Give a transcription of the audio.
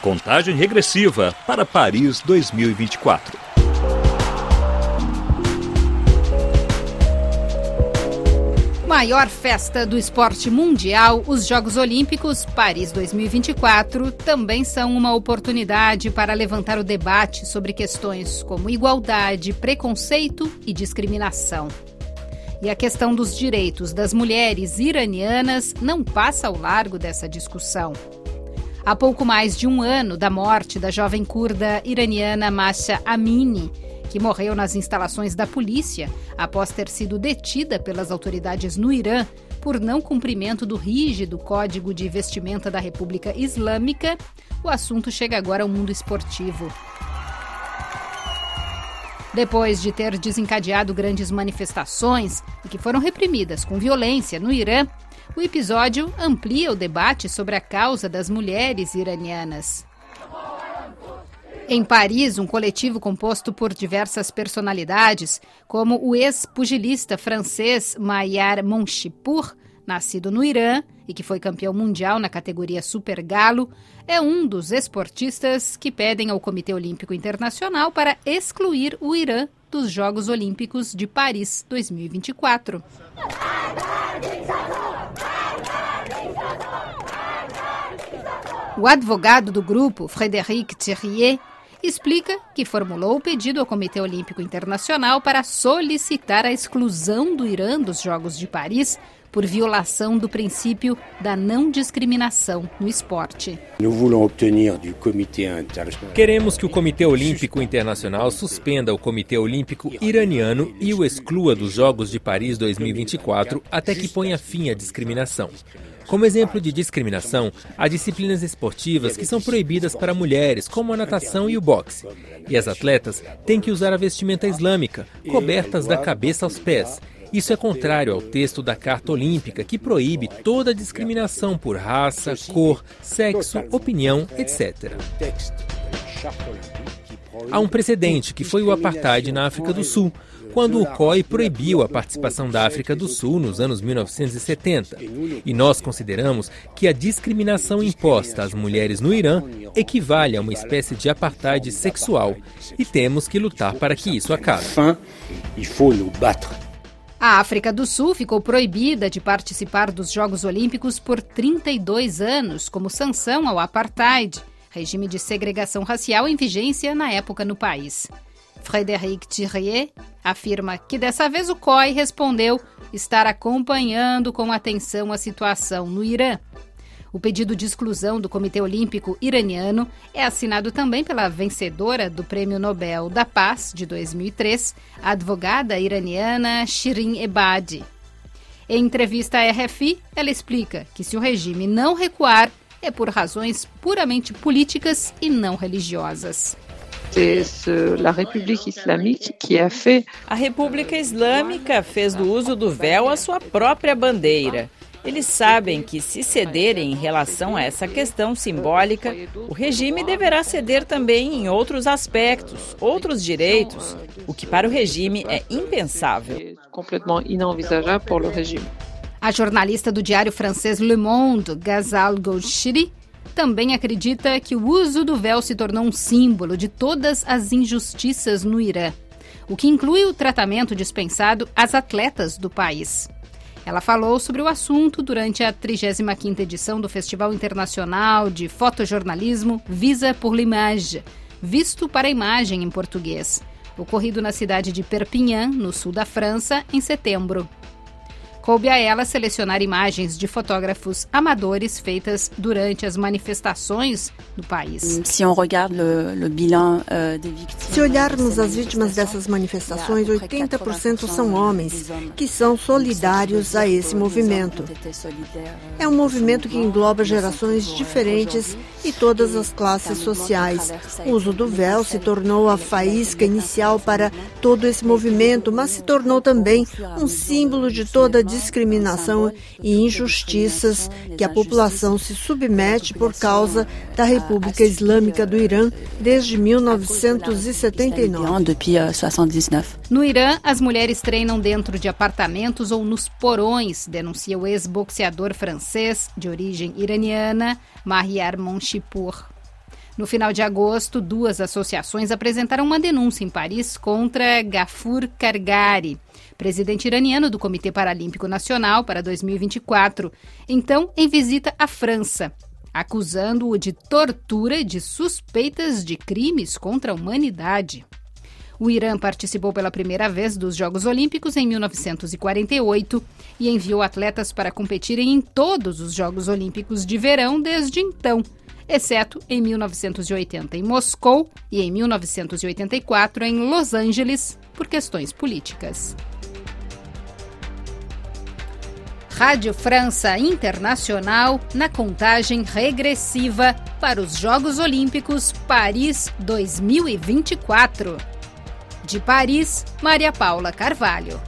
Contagem regressiva para Paris 2024. Maior festa do esporte mundial, os Jogos Olímpicos Paris 2024 também são uma oportunidade para levantar o debate sobre questões como igualdade, preconceito e discriminação. E a questão dos direitos das mulheres iranianas não passa ao largo dessa discussão. Há pouco mais de um ano da morte da jovem curda iraniana Masha Amini, que morreu nas instalações da polícia após ter sido detida pelas autoridades no Irã por não cumprimento do rígido Código de Vestimenta da República Islâmica, o assunto chega agora ao mundo esportivo. Depois de ter desencadeado grandes manifestações e que foram reprimidas com violência no Irã, o episódio amplia o debate sobre a causa das mulheres iranianas. Em Paris, um coletivo composto por diversas personalidades, como o ex-pugilista francês Maillard Monchipour, nascido no Irã e que foi campeão mundial na categoria Super Galo, é um dos esportistas que pedem ao Comitê Olímpico Internacional para excluir o Irã dos Jogos Olímpicos de Paris 2024. O advogado do grupo, Frédéric Thierrier, explica que formulou o pedido ao Comitê Olímpico Internacional para solicitar a exclusão do Irã dos Jogos de Paris por violação do princípio da não discriminação no esporte. Queremos que o Comitê Olímpico Internacional suspenda o Comitê Olímpico Iraniano e o exclua dos Jogos de Paris 2024 até que ponha fim à discriminação. Como exemplo de discriminação, há disciplinas esportivas que são proibidas para mulheres, como a natação e o boxe. E as atletas têm que usar a vestimenta islâmica, cobertas da cabeça aos pés. Isso é contrário ao texto da Carta Olímpica, que proíbe toda discriminação por raça, cor, sexo, opinião, etc. Há um precedente, que foi o apartheid na África do Sul, quando o COI proibiu a participação da África do Sul nos anos 1970. E nós consideramos que a discriminação imposta às mulheres no Irã equivale a uma espécie de apartheid sexual e temos que lutar para que isso acabe. A África do Sul ficou proibida de participar dos Jogos Olímpicos por 32 anos, como sanção ao apartheid, regime de segregação racial em vigência na época no país. Frédéric Thierrier afirma que dessa vez o COI respondeu estar acompanhando com atenção a situação no Irã. O pedido de exclusão do Comitê Olímpico Iraniano é assinado também pela vencedora do Prêmio Nobel da Paz de 2003, a advogada iraniana Shirin Ebadi. Em entrevista à RFI, ela explica que se o regime não recuar, é por razões puramente políticas e não religiosas. A República Islâmica fez do uso do véu a sua própria bandeira. Eles sabem que, se cederem em relação a essa questão simbólica, o regime deverá ceder também em outros aspectos, outros direitos, o que para o regime é impensável. A jornalista do diário francês Le Monde, Ghazal Golshiri, também acredita que o uso do véu se tornou um símbolo de todas as injustiças no Irã, o que inclui o tratamento dispensado às atletas do país. Ela falou sobre o assunto durante a 35ª edição do Festival Internacional de Fotojornalismo Visa pour l'Image, Visto para a Imagem em português, ocorrido na cidade de Perpignan, no sul da França, em setembro. Coube a ela selecionar imagens de fotógrafos amadores feitas durante as manifestações do país. Euh, Se olharmos as vítimas dessas manifestações, 80% são homens que são solidários a esse movimento. É um movimento que engloba gerações diferentes e todas as classes sociais. O uso do véu se tornou a faísca inicial para todo esse movimento, mas se tornou também um símbolo de toda a discriminação e injustiças que a população se submete por causa da República Islâmica do Irã desde 1979. No Irã, as mulheres treinam dentro de apartamentos ou nos porões, denuncia o ex-boxeador francês de origem iraniana, Mahyar Monchipur. No final de agosto, duas associações apresentaram uma denúncia em Paris contra Gafur Kargari, presidente iraniano do Comitê Paralímpico Nacional para 2024, então em visita à França, acusando-o de tortura e de suspeitas de crimes contra a humanidade. O Irã participou pela primeira vez dos Jogos Olímpicos em 1948 e enviou atletas para competirem em todos os Jogos Olímpicos de verão desde então exceto em 1980 em Moscou e em 1984 em Los Angeles, por questões políticas. Rádio França Internacional na contagem regressiva para os Jogos Olímpicos Paris 2024. De Paris, Maria Paula Carvalho.